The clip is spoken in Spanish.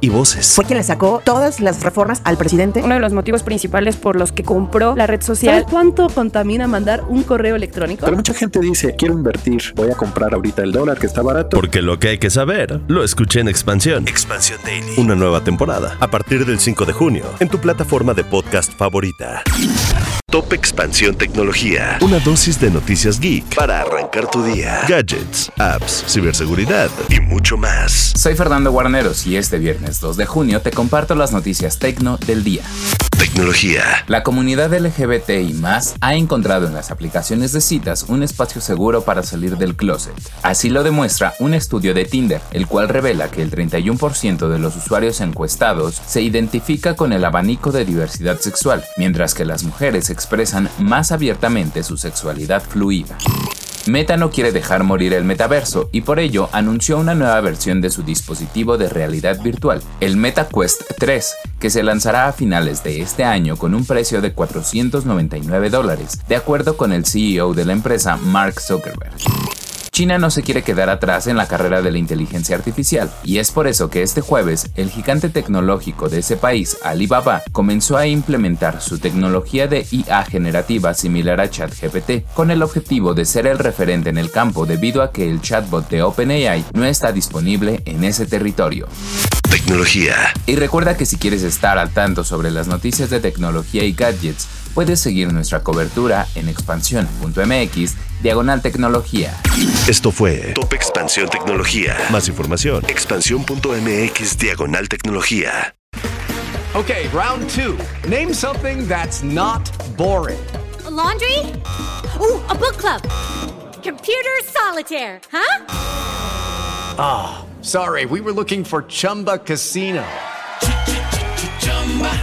y voces. Fue quien le sacó todas las reformas al presidente. Uno de los motivos principales por los que compró la red social. ¿Sabes cuánto contamina mandar un correo electrónico? Pero mucha gente dice, quiero invertir, voy a comprar ahorita el dólar que está barato. Porque lo que hay que saber, lo escuché en Expansión. Expansión Daily. Una nueva temporada, a partir del 5 de junio, en tu plataforma de podcast favorita. Top Expansión Tecnología. Una dosis de noticias geek para arrancar tu día. Gadgets, apps, ciberseguridad y mucho más. Soy Fernando Guarneros y este viernes 2 de junio te comparto las noticias tecno del día. Tecnología. La comunidad LGBT y más ha encontrado en las aplicaciones de citas un espacio seguro para salir del closet. Así lo demuestra un estudio de Tinder, el cual revela que el 31% de los usuarios encuestados se identifica con el abanico de diversidad sexual, mientras que las mujeres expresan más abiertamente su sexualidad fluida. Meta no quiere dejar morir el metaverso y por ello anunció una nueva versión de su dispositivo de realidad virtual, el MetaQuest 3, que se lanzará a finales de este año con un precio de 499 dólares, de acuerdo con el CEO de la empresa Mark Zuckerberg. China no se quiere quedar atrás en la carrera de la inteligencia artificial, y es por eso que este jueves el gigante tecnológico de ese país, Alibaba, comenzó a implementar su tecnología de IA generativa similar a ChatGPT, con el objetivo de ser el referente en el campo debido a que el chatbot de OpenAI no está disponible en ese territorio. Tecnología. Y recuerda que si quieres estar al tanto sobre las noticias de tecnología y gadgets, puedes seguir nuestra cobertura en expansión.mx diagonal tecnología. Esto fue Top Expansión Tecnología. Más información, expansión.mx diagonal tecnología. Okay, round two. Name something that's not boring. A laundry? Ooh, a book club. Computer solitaire, huh? Ah, oh, sorry, we were looking for Chumba Casino.